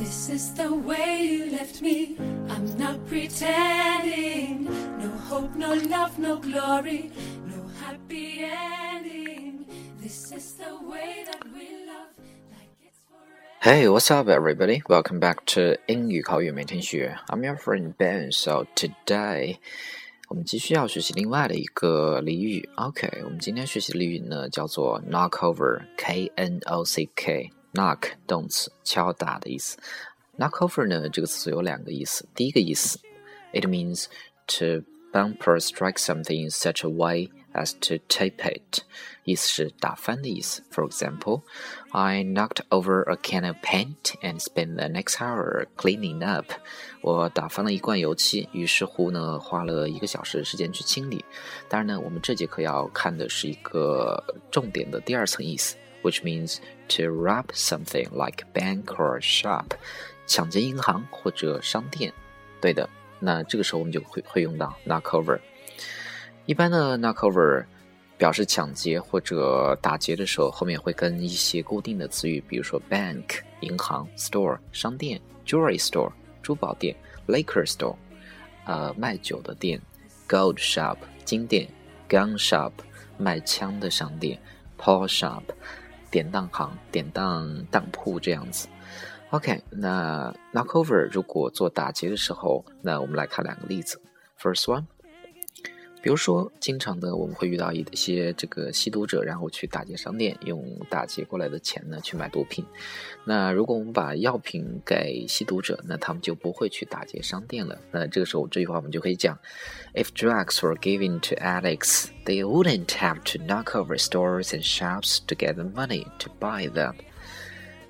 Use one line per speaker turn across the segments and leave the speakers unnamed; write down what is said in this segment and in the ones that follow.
This is the way you left me. I'm not pretending. No hope, no love, no glory, no happy ending. This is the way that we love. Like it's forever.
Hey, what's up, everybody? Welcome back to 英语口语每天学。I'm your friend Ben. So today, 我们继续要学习另外的一个俚语。OK，我们今天学习的俚语呢叫做 knock over，K N O C K。 knock 动词，敲打的意思。knock over 呢这个词有两个意思。第一个意思，it means to bump or strike something in such a way as to tip it，意思是打翻的意思。For example, I knocked over a can of paint and spent the next hour cleaning up。我打翻了一罐油漆，于是乎呢，花了一个小时的时间去清理。当然呢，我们这节课要看的是一个重点的第二层意思。 which means to rob something like bank or shop，抢劫银行或者商店。对的，那这个时候我们就会会用到 knock over。一般的 knock over 表示抢劫或者打劫的时候，后面会跟一些固定的词语，比如说 bank 银行、store 商店、jewelry store 珠宝店、liquor store 呃卖酒的店、gold shop 金店、gun shop 卖枪的商店、pawn shop 典当行、典当当铺这样子。OK，那 knock over 如果做打劫的时候，那我们来看两个例子。First one，比如说，经常的我们会遇到一些这个吸毒者，然后去打劫商店，用打劫过来的钱呢去买毒品。那如果我们把药品给吸毒者，那他们就不会去打劫商店了。那这个时候这句话我们就可以讲：If drugs were given to addicts, they wouldn't have to knock over stores and shops to get the money to buy them.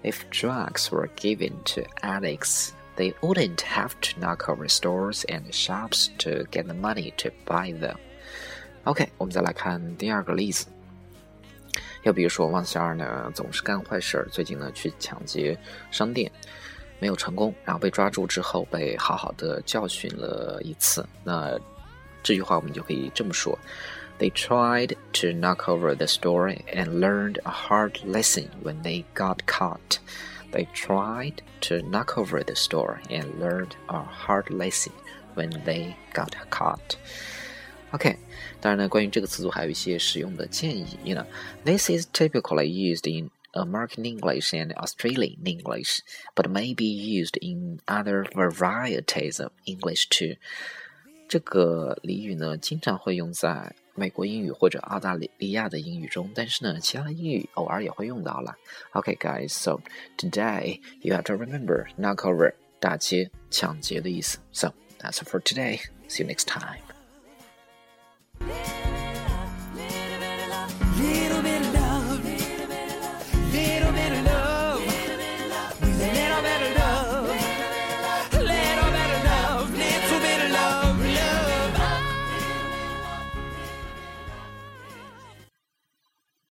If drugs were given to addicts, they wouldn't have to knock over stores and shops to get the money to buy them. OK，我们再来看第二个例子。又比如说，汪小二呢总是干坏事儿，最近呢去抢劫商店，没有成功，然后被抓住之后被好好的教训了一次。那这句话我们就可以这么说：They tried to knock over the store and learned a hard lesson when they got caught. They tried to knock over the store and learned a hard lesson when they got caught. OK，当然呢，关于这个词组还有一些使用的建议呢。This is typically used in American English and Australian English, but may be used in other varieties of English too. 这个俚语呢，经常会用在 美国英语或者澳大利亚的英语中，但是呢，其他英语偶尔也会用到了。Okay, guys, so today you have to remember knock over 打劫、抢劫的意思。So that's it for today. See you next time.
Little bit of love, little bit of love, little bit of love.